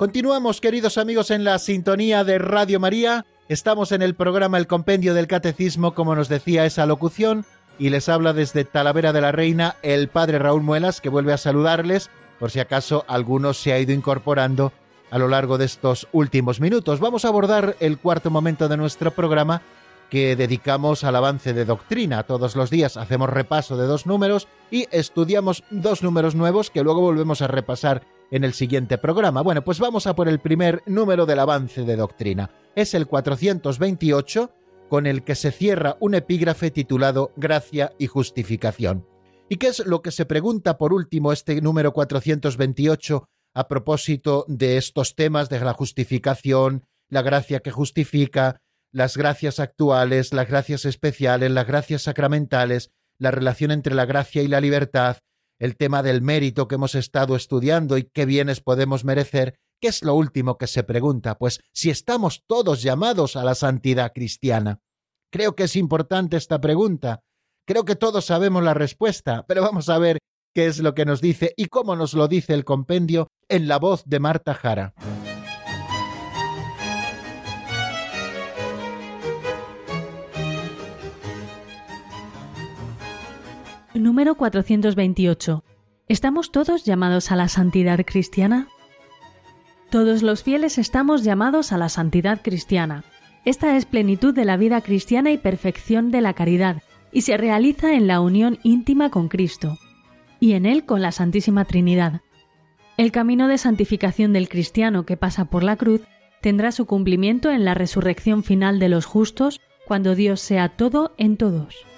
Continuamos, queridos amigos, en la sintonía de Radio María. Estamos en el programa El Compendio del Catecismo, como nos decía esa locución, y les habla desde Talavera de la Reina el padre Raúl Muelas, que vuelve a saludarles, por si acaso alguno se ha ido incorporando a lo largo de estos últimos minutos. Vamos a abordar el cuarto momento de nuestro programa que dedicamos al avance de doctrina. Todos los días hacemos repaso de dos números y estudiamos dos números nuevos que luego volvemos a repasar en el siguiente programa. Bueno, pues vamos a por el primer número del avance de doctrina. Es el 428, con el que se cierra un epígrafe titulado Gracia y Justificación. ¿Y qué es lo que se pregunta por último este número 428 a propósito de estos temas de la justificación, la gracia que justifica, las gracias actuales, las gracias especiales, las gracias sacramentales, la relación entre la gracia y la libertad, el tema del mérito que hemos estado estudiando y qué bienes podemos merecer, ¿qué es lo último que se pregunta? Pues si estamos todos llamados a la santidad cristiana. Creo que es importante esta pregunta. Creo que todos sabemos la respuesta, pero vamos a ver qué es lo que nos dice y cómo nos lo dice el compendio en la voz de Marta Jara. Número 428. ¿Estamos todos llamados a la santidad cristiana? Todos los fieles estamos llamados a la santidad cristiana. Esta es plenitud de la vida cristiana y perfección de la caridad, y se realiza en la unión íntima con Cristo, y en Él con la Santísima Trinidad. El camino de santificación del cristiano que pasa por la cruz tendrá su cumplimiento en la resurrección final de los justos, cuando Dios sea todo en todos.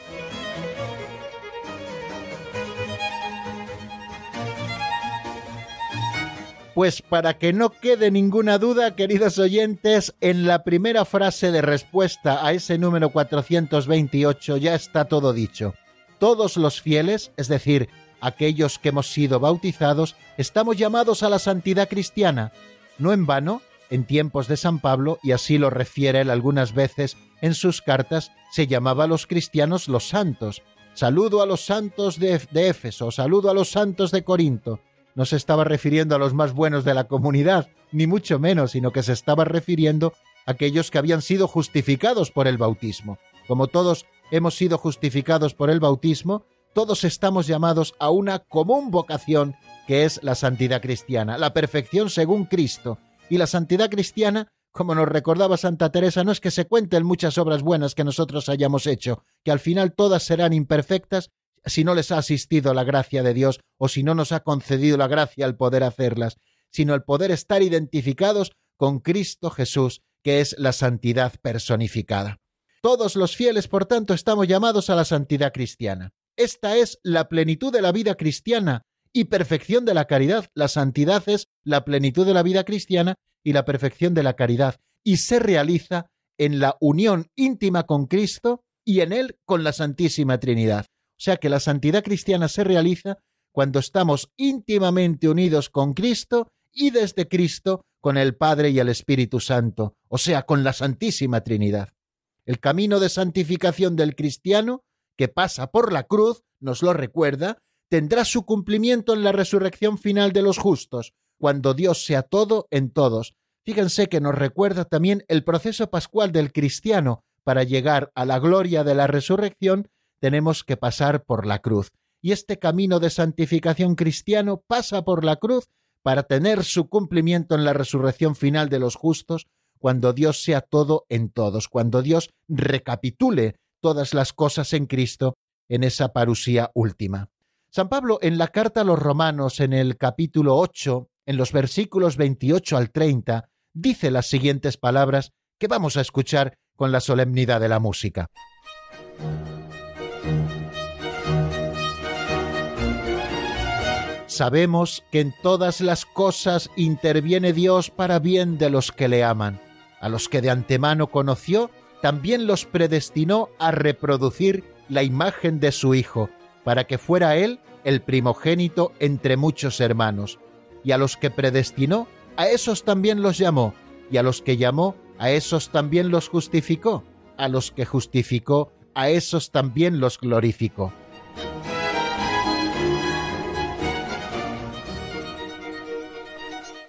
Pues para que no quede ninguna duda, queridos oyentes, en la primera frase de respuesta a ese número 428 ya está todo dicho. Todos los fieles, es decir, aquellos que hemos sido bautizados, estamos llamados a la santidad cristiana. No en vano, en tiempos de San Pablo, y así lo refiere él algunas veces en sus cartas, se llamaba a los cristianos los santos. Saludo a los santos de, de Éfeso, saludo a los santos de Corinto no se estaba refiriendo a los más buenos de la comunidad, ni mucho menos, sino que se estaba refiriendo a aquellos que habían sido justificados por el bautismo. Como todos hemos sido justificados por el bautismo, todos estamos llamados a una común vocación que es la santidad cristiana, la perfección según Cristo. Y la santidad cristiana, como nos recordaba Santa Teresa, no es que se cuenten muchas obras buenas que nosotros hayamos hecho, que al final todas serán imperfectas si no les ha asistido la gracia de Dios o si no nos ha concedido la gracia al poder hacerlas, sino el poder estar identificados con Cristo Jesús, que es la santidad personificada. Todos los fieles, por tanto, estamos llamados a la santidad cristiana. Esta es la plenitud de la vida cristiana y perfección de la caridad. La santidad es la plenitud de la vida cristiana y la perfección de la caridad, y se realiza en la unión íntima con Cristo y en Él con la Santísima Trinidad. Sea que la santidad cristiana se realiza cuando estamos íntimamente unidos con Cristo y desde Cristo con el Padre y el Espíritu Santo, o sea, con la Santísima Trinidad. El camino de santificación del cristiano, que pasa por la cruz, nos lo recuerda, tendrá su cumplimiento en la resurrección final de los justos, cuando Dios sea todo en todos. Fíjense que nos recuerda también el proceso pascual del cristiano para llegar a la gloria de la resurrección tenemos que pasar por la cruz. Y este camino de santificación cristiano pasa por la cruz para tener su cumplimiento en la resurrección final de los justos, cuando Dios sea todo en todos, cuando Dios recapitule todas las cosas en Cristo en esa parusía última. San Pablo en la carta a los romanos en el capítulo 8, en los versículos 28 al 30, dice las siguientes palabras que vamos a escuchar con la solemnidad de la música. Sabemos que en todas las cosas interviene Dios para bien de los que le aman. A los que de antemano conoció, también los predestinó a reproducir la imagen de su Hijo, para que fuera Él el primogénito entre muchos hermanos. Y a los que predestinó, a esos también los llamó, y a los que llamó, a esos también los justificó, a los que justificó, a esos también los glorificó.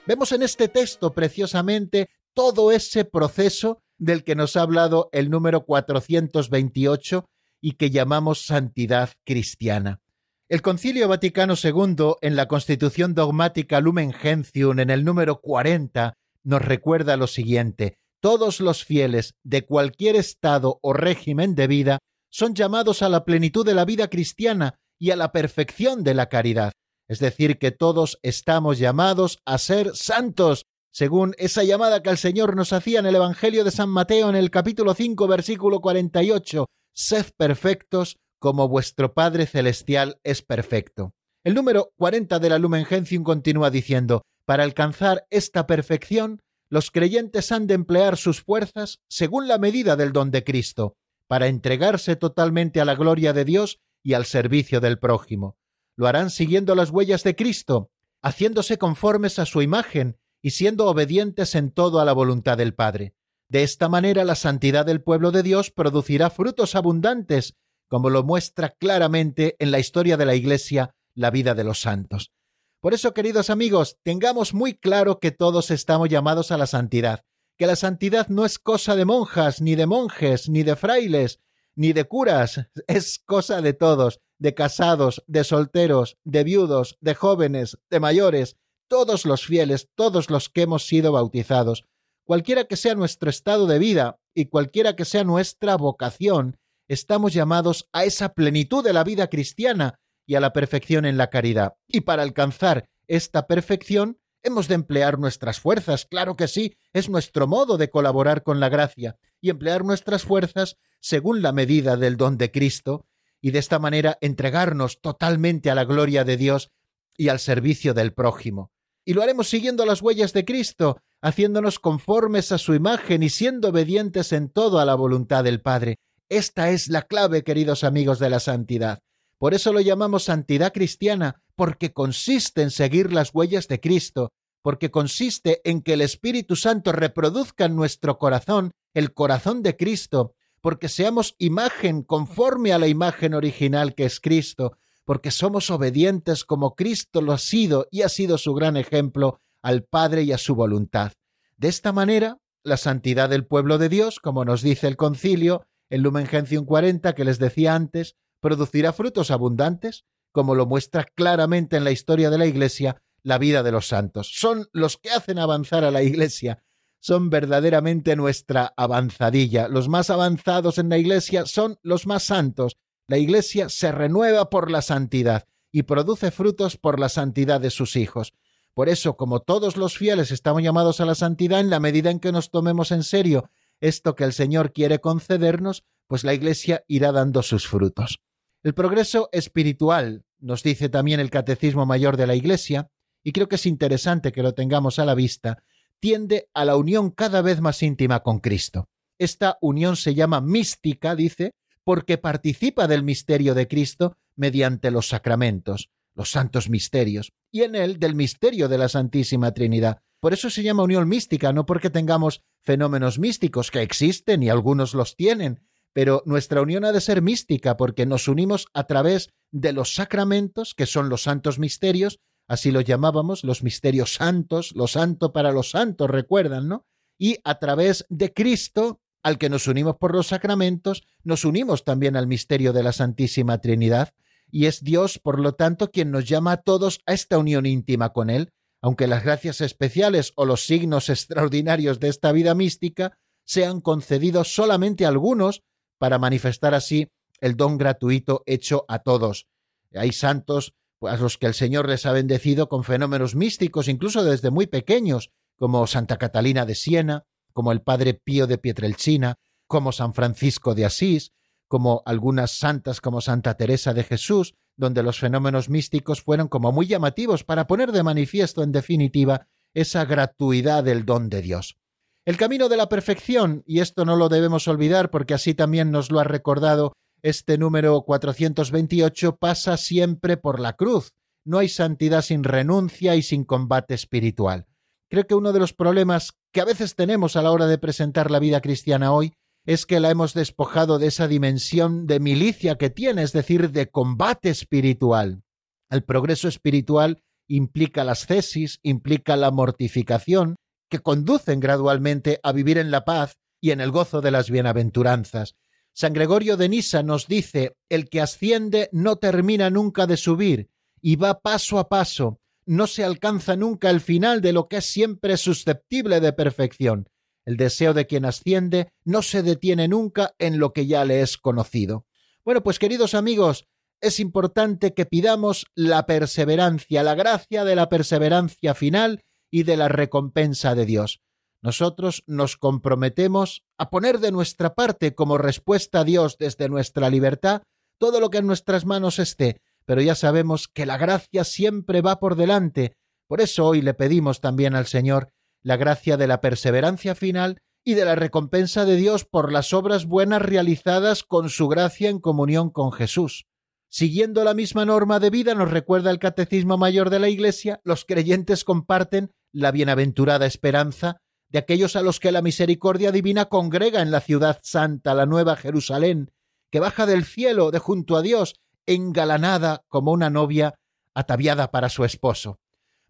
Vemos en este texto preciosamente todo ese proceso del que nos ha hablado el número 428 y que llamamos santidad cristiana. El Concilio Vaticano II, en la Constitución Dogmática Lumen Gentium, en el número 40, nos recuerda lo siguiente: todos los fieles de cualquier estado o régimen de vida son llamados a la plenitud de la vida cristiana y a la perfección de la caridad. Es decir, que todos estamos llamados a ser santos, según esa llamada que el Señor nos hacía en el Evangelio de San Mateo en el capítulo 5, versículo 48, Sed perfectos como vuestro Padre Celestial es perfecto. El número 40 de la Lumen Gentium continúa diciendo, para alcanzar esta perfección, los creyentes han de emplear sus fuerzas según la medida del don de Cristo, para entregarse totalmente a la gloria de Dios y al servicio del prójimo. Lo harán siguiendo las huellas de Cristo, haciéndose conformes a su imagen y siendo obedientes en todo a la voluntad del Padre. De esta manera la santidad del pueblo de Dios producirá frutos abundantes como lo muestra claramente en la historia de la Iglesia la vida de los santos. Por eso, queridos amigos, tengamos muy claro que todos estamos llamados a la santidad, que la santidad no es cosa de monjas, ni de monjes, ni de frailes, ni de curas, es cosa de todos, de casados, de solteros, de viudos, de jóvenes, de mayores, todos los fieles, todos los que hemos sido bautizados. Cualquiera que sea nuestro estado de vida y cualquiera que sea nuestra vocación, estamos llamados a esa plenitud de la vida cristiana y a la perfección en la caridad. Y para alcanzar esta perfección, hemos de emplear nuestras fuerzas, claro que sí, es nuestro modo de colaborar con la gracia y emplear nuestras fuerzas según la medida del don de Cristo, y de esta manera entregarnos totalmente a la gloria de Dios y al servicio del prójimo. Y lo haremos siguiendo las huellas de Cristo, haciéndonos conformes a su imagen y siendo obedientes en todo a la voluntad del Padre. Esta es la clave, queridos amigos, de la santidad. Por eso lo llamamos santidad cristiana, porque consiste en seguir las huellas de Cristo, porque consiste en que el Espíritu Santo reproduzca en nuestro corazón el corazón de Cristo, porque seamos imagen conforme a la imagen original que es Cristo, porque somos obedientes como Cristo lo ha sido y ha sido su gran ejemplo al Padre y a su voluntad. De esta manera, la santidad del pueblo de Dios, como nos dice el concilio, el Lumen Gentium 40 que les decía antes, producirá frutos abundantes, como lo muestra claramente en la historia de la Iglesia la vida de los santos. Son los que hacen avanzar a la Iglesia, son verdaderamente nuestra avanzadilla. Los más avanzados en la Iglesia son los más santos. La Iglesia se renueva por la santidad y produce frutos por la santidad de sus hijos. Por eso, como todos los fieles estamos llamados a la santidad, en la medida en que nos tomemos en serio esto que el Señor quiere concedernos, pues la Iglesia irá dando sus frutos. El progreso espiritual, nos dice también el Catecismo Mayor de la Iglesia, y creo que es interesante que lo tengamos a la vista, tiende a la unión cada vez más íntima con Cristo. Esta unión se llama mística, dice, porque participa del misterio de Cristo mediante los sacramentos, los santos misterios, y en él del misterio de la Santísima Trinidad. Por eso se llama unión mística, no porque tengamos fenómenos místicos que existen y algunos los tienen, pero nuestra unión ha de ser mística porque nos unimos a través de los sacramentos, que son los santos misterios, así los llamábamos, los misterios santos, lo santo para los santos, recuerdan, ¿no? Y a través de Cristo, al que nos unimos por los sacramentos, nos unimos también al misterio de la Santísima Trinidad, y es Dios, por lo tanto, quien nos llama a todos a esta unión íntima con Él, aunque las gracias especiales o los signos extraordinarios de esta vida mística sean concedidos solamente a algunos para manifestar así el don gratuito hecho a todos. Hay santos a los que el Señor les ha bendecido con fenómenos místicos, incluso desde muy pequeños, como Santa Catalina de Siena, como el Padre Pío de Pietrelcina, como San Francisco de Asís, como algunas santas como Santa Teresa de Jesús, donde los fenómenos místicos fueron como muy llamativos para poner de manifiesto, en definitiva, esa gratuidad del don de Dios. El camino de la perfección, y esto no lo debemos olvidar porque así también nos lo ha recordado este número 428, pasa siempre por la cruz. No hay santidad sin renuncia y sin combate espiritual. Creo que uno de los problemas que a veces tenemos a la hora de presentar la vida cristiana hoy es que la hemos despojado de esa dimensión de milicia que tiene, es decir, de combate espiritual. El progreso espiritual implica las cesis, implica la mortificación, que conducen gradualmente a vivir en la paz y en el gozo de las bienaventuranzas. San Gregorio de Nisa nos dice, el que asciende no termina nunca de subir, y va paso a paso, no se alcanza nunca el final de lo que es siempre susceptible de perfección. El deseo de quien asciende no se detiene nunca en lo que ya le es conocido. Bueno, pues queridos amigos, es importante que pidamos la perseverancia, la gracia de la perseverancia final y de la recompensa de Dios. Nosotros nos comprometemos a poner de nuestra parte como respuesta a Dios desde nuestra libertad todo lo que en nuestras manos esté, pero ya sabemos que la gracia siempre va por delante. Por eso hoy le pedimos también al Señor la gracia de la perseverancia final y de la recompensa de Dios por las obras buenas realizadas con su gracia en comunión con Jesús. Siguiendo la misma norma de vida, nos recuerda el Catecismo Mayor de la Iglesia, los creyentes comparten la bienaventurada esperanza de aquellos a los que la misericordia divina congrega en la ciudad santa, la nueva Jerusalén, que baja del cielo de junto a Dios, engalanada como una novia ataviada para su esposo.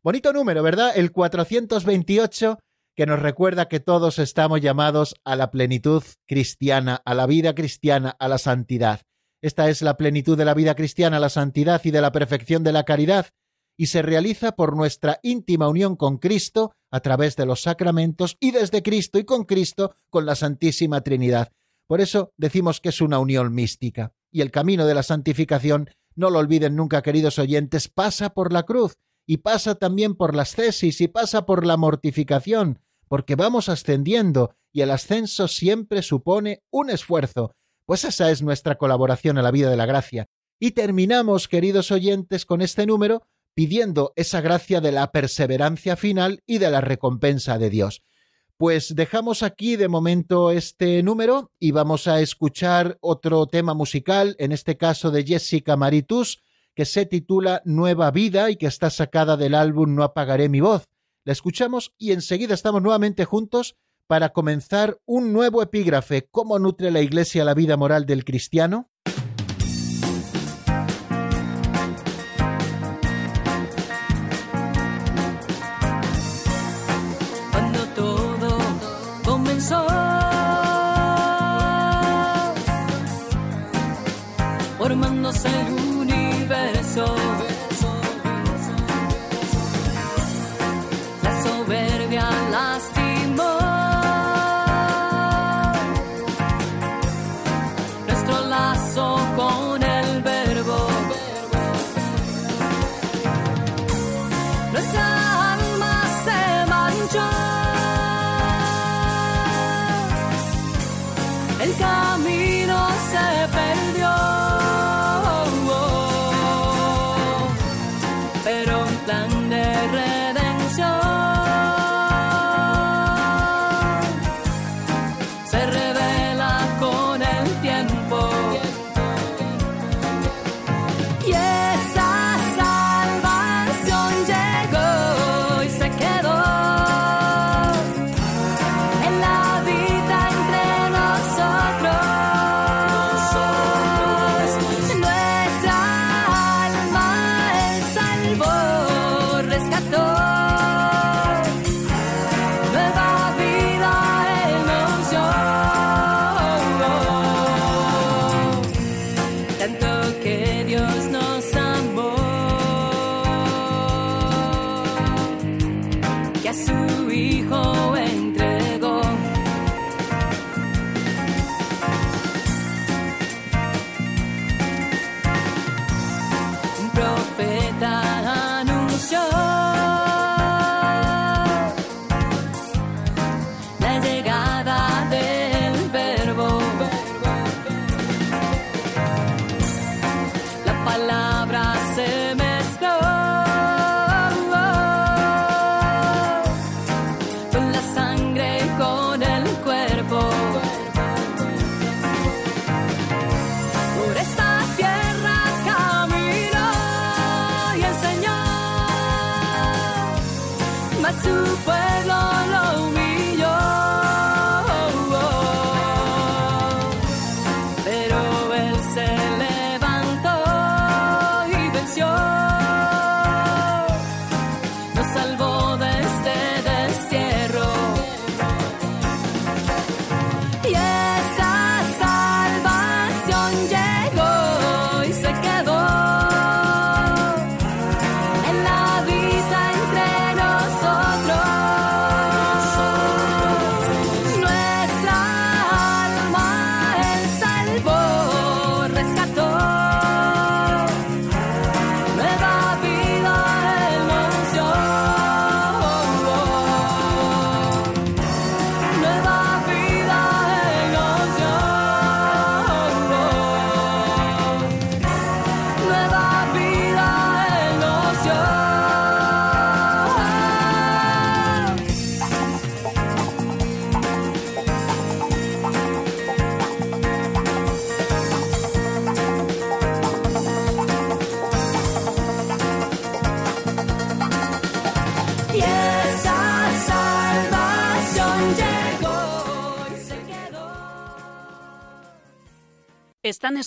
Bonito número, ¿verdad? El 428 que nos recuerda que todos estamos llamados a la plenitud cristiana, a la vida cristiana, a la santidad. Esta es la plenitud de la vida cristiana, la santidad y de la perfección de la caridad, y se realiza por nuestra íntima unión con Cristo a través de los sacramentos y desde Cristo y con Cristo con la Santísima Trinidad. Por eso decimos que es una unión mística. Y el camino de la santificación, no lo olviden nunca, queridos oyentes, pasa por la cruz y pasa también por las cesis y pasa por la mortificación, porque vamos ascendiendo y el ascenso siempre supone un esfuerzo, pues esa es nuestra colaboración a la vida de la gracia. Y terminamos, queridos oyentes, con este número pidiendo esa gracia de la perseverancia final y de la recompensa de Dios. Pues dejamos aquí de momento este número y vamos a escuchar otro tema musical, en este caso de Jessica Maritus, que se titula Nueva Vida y que está sacada del álbum No apagaré mi voz. La escuchamos y enseguida estamos nuevamente juntos para comenzar un nuevo epígrafe, ¿Cómo nutre la Iglesia la vida moral del cristiano?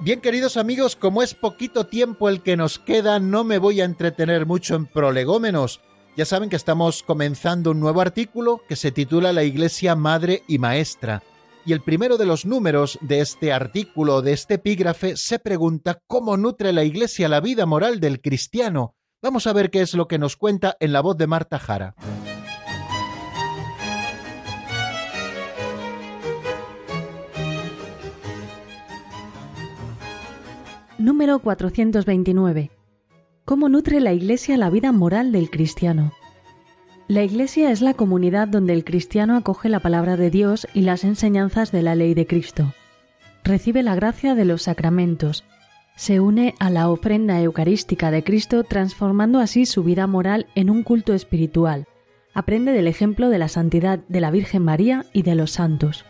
Bien, queridos amigos, como es poquito tiempo el que nos queda, no me voy a entretener mucho en prolegómenos. Ya saben que estamos comenzando un nuevo artículo que se titula La Iglesia Madre y Maestra. Y el primero de los números de este artículo, de este epígrafe, se pregunta cómo nutre la Iglesia la vida moral del cristiano. Vamos a ver qué es lo que nos cuenta en la voz de Marta Jara. Número 429. ¿Cómo nutre la Iglesia la vida moral del cristiano? La Iglesia es la comunidad donde el cristiano acoge la palabra de Dios y las enseñanzas de la ley de Cristo. Recibe la gracia de los sacramentos. Se une a la ofrenda eucarística de Cristo transformando así su vida moral en un culto espiritual. Aprende del ejemplo de la santidad de la Virgen María y de los santos.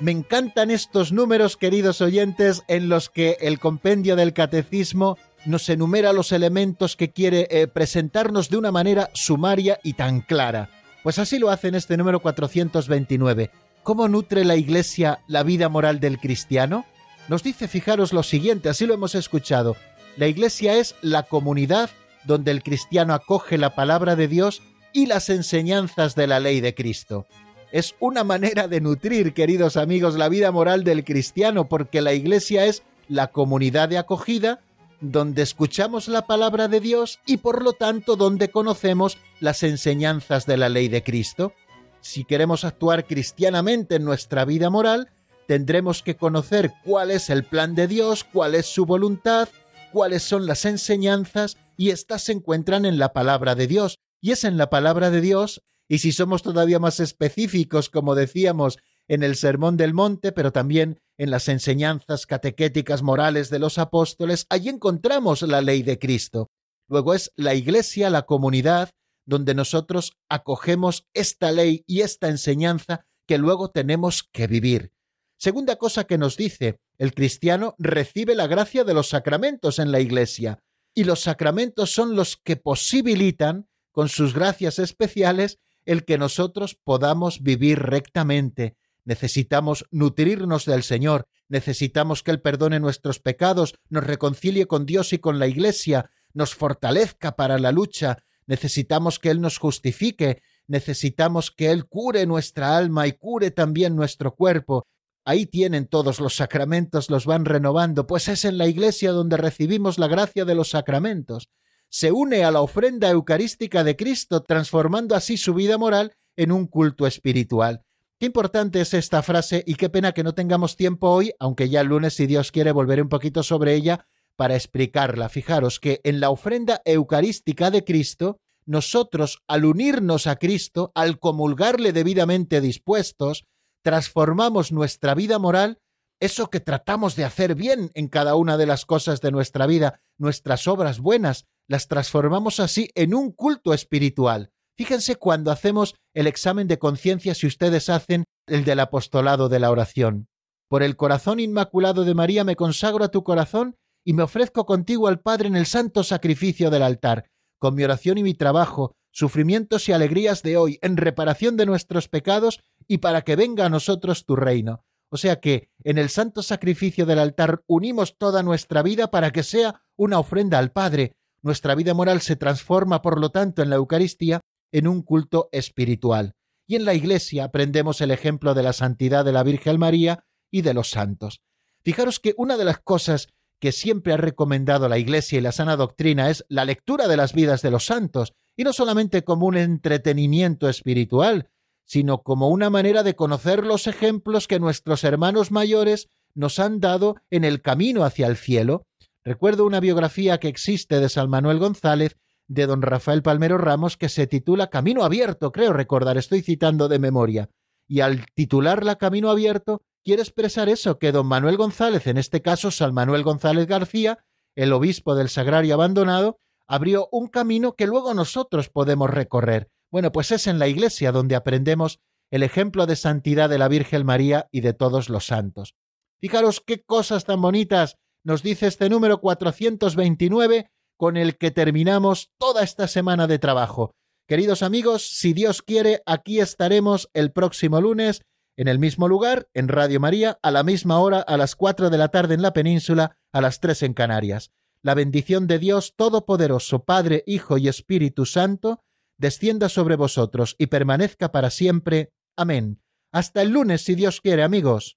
Me encantan estos números, queridos oyentes, en los que el compendio del catecismo nos enumera los elementos que quiere eh, presentarnos de una manera sumaria y tan clara. Pues así lo hace en este número 429. ¿Cómo nutre la Iglesia la vida moral del cristiano? Nos dice, fijaros lo siguiente, así lo hemos escuchado. La Iglesia es la comunidad donde el cristiano acoge la palabra de Dios y las enseñanzas de la ley de Cristo es una manera de nutrir, queridos amigos, la vida moral del cristiano, porque la iglesia es la comunidad de acogida donde escuchamos la palabra de Dios y por lo tanto donde conocemos las enseñanzas de la ley de Cristo. Si queremos actuar cristianamente en nuestra vida moral, tendremos que conocer cuál es el plan de Dios, cuál es su voluntad, cuáles son las enseñanzas, y éstas se encuentran en la palabra de Dios. Y es en la palabra de Dios y si somos todavía más específicos, como decíamos, en el Sermón del Monte, pero también en las enseñanzas catequéticas morales de los apóstoles, allí encontramos la ley de Cristo. Luego es la Iglesia, la comunidad, donde nosotros acogemos esta ley y esta enseñanza que luego tenemos que vivir. Segunda cosa que nos dice, el cristiano recibe la gracia de los sacramentos en la Iglesia, y los sacramentos son los que posibilitan, con sus gracias especiales, el que nosotros podamos vivir rectamente. Necesitamos nutrirnos del Señor, necesitamos que Él perdone nuestros pecados, nos reconcilie con Dios y con la Iglesia, nos fortalezca para la lucha, necesitamos que Él nos justifique, necesitamos que Él cure nuestra alma y cure también nuestro cuerpo. Ahí tienen todos los sacramentos, los van renovando, pues es en la Iglesia donde recibimos la gracia de los sacramentos se une a la ofrenda eucarística de Cristo, transformando así su vida moral en un culto espiritual. Qué importante es esta frase y qué pena que no tengamos tiempo hoy, aunque ya el lunes, si Dios quiere, volveré un poquito sobre ella para explicarla. Fijaros que en la ofrenda eucarística de Cristo, nosotros, al unirnos a Cristo, al comulgarle debidamente dispuestos, transformamos nuestra vida moral, eso que tratamos de hacer bien en cada una de las cosas de nuestra vida, nuestras obras buenas, las transformamos así en un culto espiritual. Fíjense cuando hacemos el examen de conciencia si ustedes hacen el del apostolado de la oración. Por el corazón inmaculado de María me consagro a tu corazón y me ofrezco contigo al Padre en el santo sacrificio del altar, con mi oración y mi trabajo, sufrimientos y alegrías de hoy, en reparación de nuestros pecados y para que venga a nosotros tu reino. O sea que en el santo sacrificio del altar unimos toda nuestra vida para que sea una ofrenda al Padre, nuestra vida moral se transforma, por lo tanto, en la Eucaristía en un culto espiritual. Y en la Iglesia aprendemos el ejemplo de la santidad de la Virgen María y de los santos. Fijaros que una de las cosas que siempre ha recomendado la Iglesia y la sana doctrina es la lectura de las vidas de los santos, y no solamente como un entretenimiento espiritual, sino como una manera de conocer los ejemplos que nuestros hermanos mayores nos han dado en el camino hacia el cielo, Recuerdo una biografía que existe de San Manuel González de don Rafael Palmero Ramos que se titula Camino Abierto, creo recordar, estoy citando de memoria. y al titularla Camino Abierto, quiere expresar eso, que don Manuel González, en este caso San Manuel González García, el obispo del Sagrario Abandonado, abrió un camino que luego nosotros podemos recorrer. Bueno, pues es en la iglesia donde aprendemos el ejemplo de santidad de la Virgen María y de todos los santos. Fijaros qué cosas tan bonitas nos dice este número 429 con el que terminamos toda esta semana de trabajo. Queridos amigos, si Dios quiere, aquí estaremos el próximo lunes en el mismo lugar, en Radio María, a la misma hora, a las cuatro de la tarde en la península, a las tres en Canarias. La bendición de Dios Todopoderoso, Padre, Hijo y Espíritu Santo, descienda sobre vosotros y permanezca para siempre. Amén. Hasta el lunes, si Dios quiere, amigos.